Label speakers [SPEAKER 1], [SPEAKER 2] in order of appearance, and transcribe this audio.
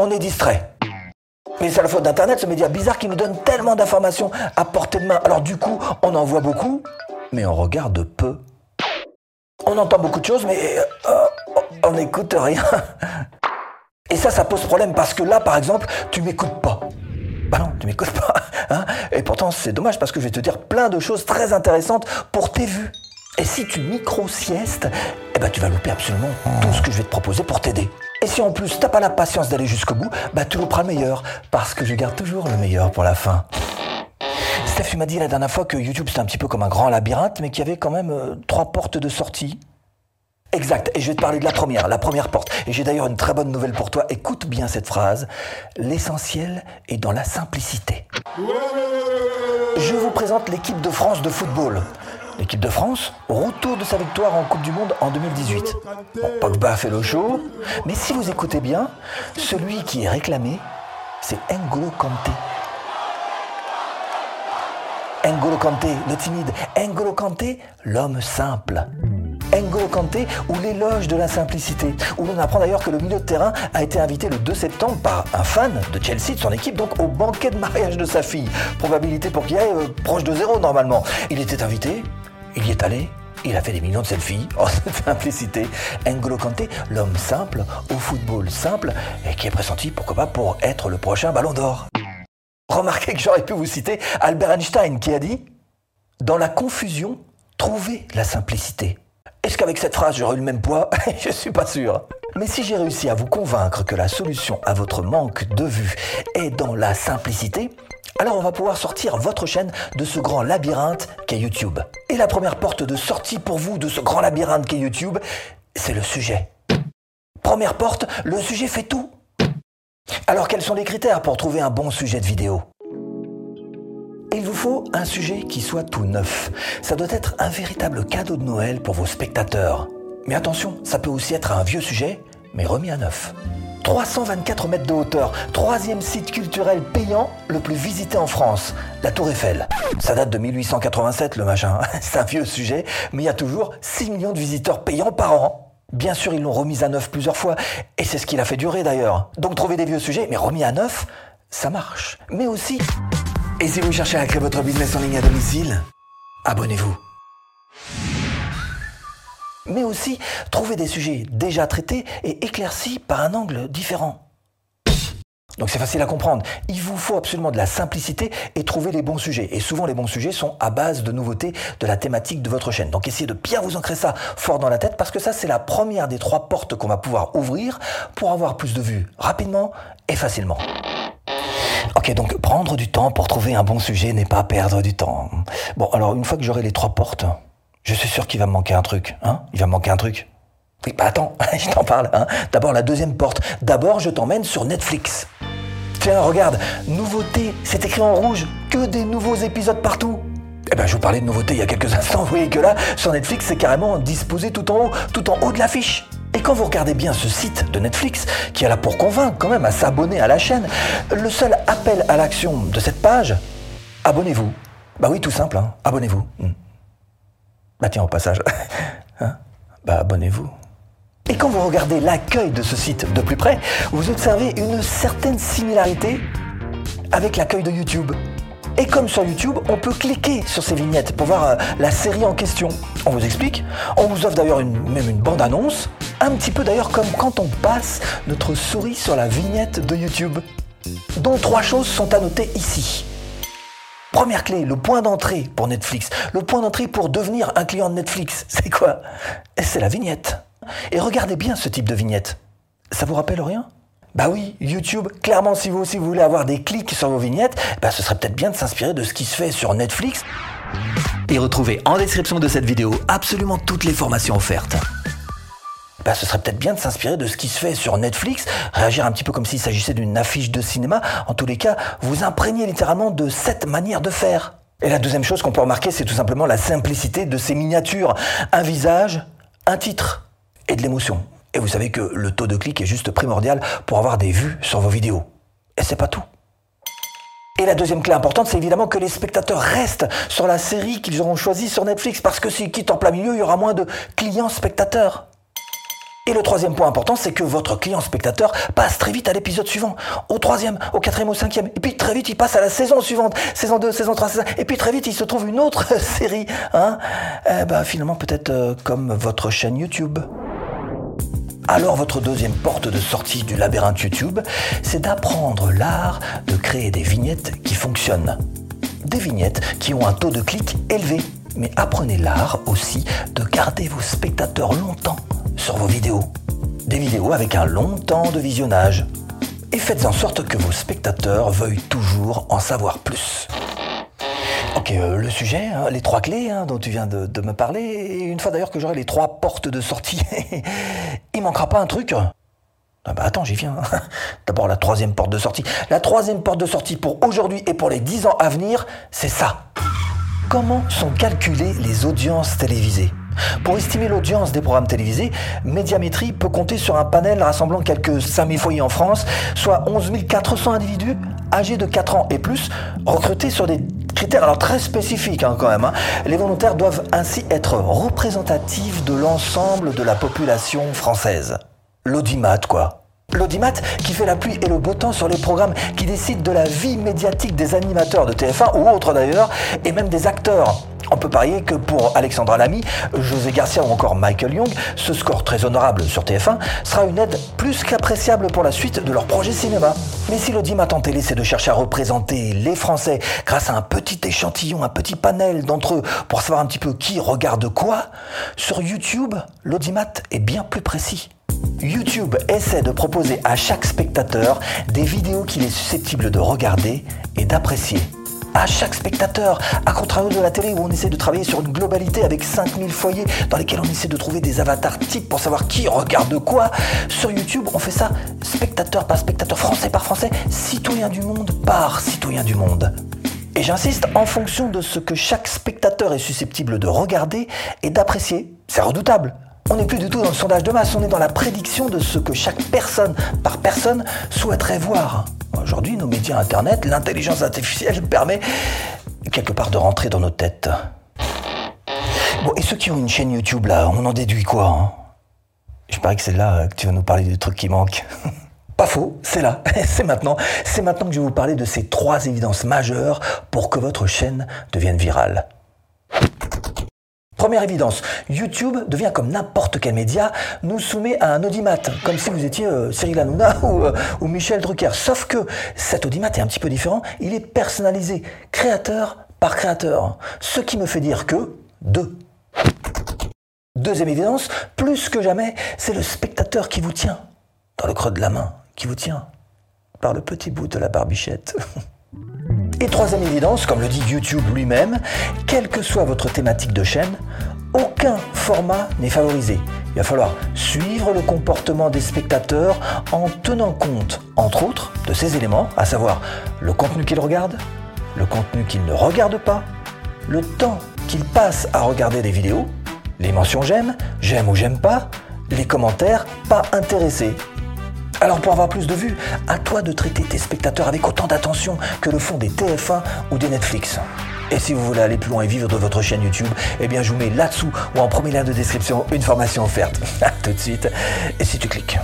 [SPEAKER 1] on est distrait. Mais c'est la faute d'Internet, ce média bizarre qui nous donne tellement d'informations à portée de main. Alors du coup, on en voit beaucoup, mais on regarde peu. On entend beaucoup de choses, mais euh, on n'écoute rien. Et ça, ça pose problème parce que là, par exemple, tu m'écoutes pas. Bah non, tu m'écoutes pas. Hein Et pourtant, c'est dommage parce que je vais te dire plein de choses très intéressantes pour tes vues. Et si tu micro-siestes, eh ben, tu vas louper absolument tout ce que je vais te proposer pour t'aider. Et si en plus t'as pas la patience d'aller jusqu'au bout, bah tu louperas le meilleur, parce que je garde toujours le meilleur pour la fin. Steph, tu m'as dit la dernière fois que YouTube c'était un petit peu comme un grand labyrinthe, mais qu'il y avait quand même euh, trois portes de sortie. Exact, et je vais te parler de la première, la première porte. Et j'ai d'ailleurs une très bonne nouvelle pour toi. Écoute bien cette phrase. L'essentiel est dans la simplicité. Je vous présente l'équipe de France de football. L'équipe de France, retour de sa victoire en Coupe du Monde en 2018. Bon, Pogba fait le show, mais si vous écoutez bien, celui qui est réclamé, c'est N'Golo Kanté. N'Golo Kanté, le timide. N'Golo Kanté, l'homme simple. N'Golo Kanté ou l'éloge de la simplicité, où l'on apprend d'ailleurs que le milieu de terrain a été invité le 2 septembre par un fan de Chelsea, de son équipe, donc au banquet de mariage de sa fille. Probabilité pour qu'il aille euh, proche de zéro normalement. Il était invité, il y est allé, il a fait des millions de selfies. Cette simplicité. N'Golo Kanté, l'homme simple, au football simple, et qui est pressenti, pourquoi pas, pour être le prochain ballon d'or. Remarquez que j'aurais pu vous citer Albert Einstein qui a dit Dans la confusion, trouvez la simplicité. Est-ce qu'avec cette phrase j'aurais eu le même poids Je suis pas sûr. Mais si j'ai réussi à vous convaincre que la solution à votre manque de vue est dans la simplicité, alors on va pouvoir sortir votre chaîne de ce grand labyrinthe qu'est YouTube. Et la première porte de sortie pour vous de ce grand labyrinthe qu'est YouTube, c'est le sujet. Première porte, le sujet fait tout. Alors quels sont les critères pour trouver un bon sujet de vidéo? Il vous faut un sujet qui soit tout neuf. Ça doit être un véritable cadeau de Noël pour vos spectateurs. Mais attention, ça peut aussi être un vieux sujet, mais remis à neuf. 324 mètres de hauteur, troisième site culturel payant le plus visité en France, la Tour Eiffel. Ça date de 1887 le machin, c'est un vieux sujet, mais il y a toujours 6 millions de visiteurs payants par an. Bien sûr, ils l'ont remis à neuf plusieurs fois, et c'est ce qu'il a fait durer d'ailleurs. Donc trouver des vieux sujets, mais remis à neuf, ça marche. Mais aussi, et si vous cherchez à créer votre business en ligne à domicile, abonnez-vous. Mais aussi, trouver des sujets déjà traités et éclaircis par un angle différent. Donc c'est facile à comprendre. Il vous faut absolument de la simplicité et trouver les bons sujets. Et souvent les bons sujets sont à base de nouveautés de la thématique de votre chaîne. Donc essayez de bien vous ancrer ça fort dans la tête parce que ça c'est la première des trois portes qu'on va pouvoir ouvrir pour avoir plus de vues rapidement et facilement. Ok, donc prendre du temps pour trouver un bon sujet n'est pas perdre du temps. Bon, alors une fois que j'aurai les trois portes, je suis sûr qu'il va me manquer un truc. Hein? Il va manquer un truc? Oui, bah attends, je t'en parle. Hein D'abord la deuxième porte. D'abord, je t'emmène sur Netflix. Tiens, regarde, nouveauté, c'est écrit en rouge, que des nouveaux épisodes partout. Eh ben, je vous parlais de nouveautés il y a quelques instants. Vous voyez que là, sur Netflix, c'est carrément disposé tout en haut, tout en haut de l'affiche. Et quand vous regardez bien ce site de Netflix, qui est là pour convaincre quand même à s'abonner à la chaîne, le seul appel à l'action de cette page, abonnez-vous. Bah oui, tout simple, hein, abonnez-vous. Bah tiens, au passage, hein, bah abonnez-vous. Et quand vous regardez l'accueil de ce site de plus près, vous observez une certaine similarité avec l'accueil de YouTube. Et comme sur YouTube, on peut cliquer sur ces vignettes pour voir euh, la série en question. On vous explique. On vous offre d'ailleurs même une bande-annonce. Un petit peu d'ailleurs comme quand on passe notre souris sur la vignette de YouTube. Dont trois choses sont à noter ici. Première clé, le point d'entrée pour Netflix. Le point d'entrée pour devenir un client de Netflix. C'est quoi? C'est la vignette. Et regardez bien ce type de vignette. Ça vous rappelle rien? Bah oui, YouTube, clairement si vous aussi vous voulez avoir des clics sur vos vignettes, bah ce serait peut-être bien de s'inspirer de ce qui se fait sur Netflix. Et retrouvez en description de cette vidéo absolument toutes les formations offertes. Bah, ce serait peut-être bien de s'inspirer de ce qui se fait sur Netflix, réagir un petit peu comme s'il s'agissait d'une affiche de cinéma. En tous les cas, vous imprégnez littéralement de cette manière de faire. Et la deuxième chose qu'on peut remarquer, c'est tout simplement la simplicité de ces miniatures. Un visage, un titre et de l'émotion. Et vous savez que le taux de clic est juste primordial pour avoir des vues sur vos vidéos. Et c'est pas tout. Et la deuxième clé importante, c'est évidemment que les spectateurs restent sur la série qu'ils auront choisie sur Netflix, parce que s'ils quittent en plein milieu, il y aura moins de clients spectateurs. Et le troisième point important, c'est que votre client spectateur passe très vite à l'épisode suivant, au troisième, au quatrième, au cinquième, et puis très vite il passe à la saison suivante, saison 2, saison 3, saison... et puis très vite il se trouve une autre série, hein eh ben, finalement peut-être euh, comme votre chaîne YouTube. Alors votre deuxième porte de sortie du labyrinthe YouTube, c'est d'apprendre l'art de créer des vignettes qui fonctionnent. Des vignettes qui ont un taux de clic élevé. Mais apprenez l'art aussi de garder vos spectateurs longtemps sur vos vidéos. Des vidéos avec un long temps de visionnage. Et faites en sorte que vos spectateurs veuillent toujours en savoir plus. Ok, euh, le sujet, hein, les trois clés hein, dont tu viens de, me parler, et une fois d'ailleurs que j'aurai les trois portes de sortie, il manquera pas un truc ah bah attends, j'y viens. D'abord la troisième porte de sortie. La troisième porte de sortie pour aujourd'hui et pour les dix ans à venir, c'est ça. Comment sont calculées les audiences télévisées? Pour estimer l'audience des programmes télévisés, Médiamétrie peut compter sur un panel rassemblant quelques 5000 foyers en France, soit 11 400 individus âgés de 4 ans et plus, recrutés sur des critères alors très spécifiques hein, quand même. Hein. Les volontaires doivent ainsi être représentatifs de l'ensemble de la population française. L'audimat quoi. L'audimat qui fait la pluie et le beau temps sur les programmes qui décident de la vie médiatique des animateurs de TF1 ou autres d'ailleurs, et même des acteurs. On peut parier que pour Alexandra Lamy, José Garcia ou encore Michael Young, ce score très honorable sur TF1 sera une aide plus qu'appréciable pour la suite de leur projet cinéma. Mais si l'audimat en télé, c'est de chercher à représenter les Français grâce à un petit échantillon, un petit panel d'entre eux pour savoir un petit peu qui regarde quoi, sur YouTube, l'audimat est bien plus précis. YouTube essaie de proposer à chaque spectateur des vidéos qu'il est susceptible de regarder et d'apprécier à chaque spectateur, à contrario de la télé où on essaie de travailler sur une globalité avec 5000 foyers dans lesquels on essaie de trouver des avatars types pour savoir qui regarde quoi. Sur YouTube, on fait ça spectateur par spectateur, français par français, citoyen du monde par citoyen du monde. Et j'insiste, en fonction de ce que chaque spectateur est susceptible de regarder et d'apprécier. C'est redoutable. On n'est plus du tout dans le sondage de masse, on est dans la prédiction de ce que chaque personne par personne souhaiterait voir. Aujourd'hui, nos médias Internet, l'intelligence artificielle permet quelque part de rentrer dans nos têtes. Bon, et ceux qui ont une chaîne YouTube là, on en déduit quoi hein? Je parie que c'est là que tu vas nous parler du truc qui manque. Pas faux, c'est là, c'est maintenant. C'est maintenant que je vais vous parler de ces trois évidences majeures pour que votre chaîne devienne virale. Première évidence, YouTube devient comme n'importe quel média, nous soumet à un audimat, comme si vous étiez euh, Cyril Hanouna euh, ou, Michel Drucker. Sauf que cet audimat est un petit peu différent, il est personnalisé, créateur par créateur. Ce qui me fait dire que deux. Deuxième évidence, plus que jamais, c'est le spectateur qui vous tient, dans le creux de la main, qui vous tient, par le petit bout de la barbichette. Et troisième évidence, comme le dit YouTube lui-même, quelle que soit votre thématique de chaîne, aucun format n'est favorisé. Il va falloir suivre le comportement des spectateurs en tenant compte, entre autres, de ces éléments, à savoir le contenu qu'ils regardent, le contenu qu'ils ne regardent pas, le temps qu'ils passent à regarder des vidéos, les mentions j'aime, j'aime ou j'aime pas, les commentaires pas intéressés, alors pour avoir plus de vues, à toi de traiter tes spectateurs avec autant d'attention que le font des TF1 ou des Netflix. Et si vous voulez aller plus loin et vivre de votre chaîne YouTube, eh bien je vous mets là-dessous ou en premier lien de description une formation offerte. A tout de suite. Et si tu cliques.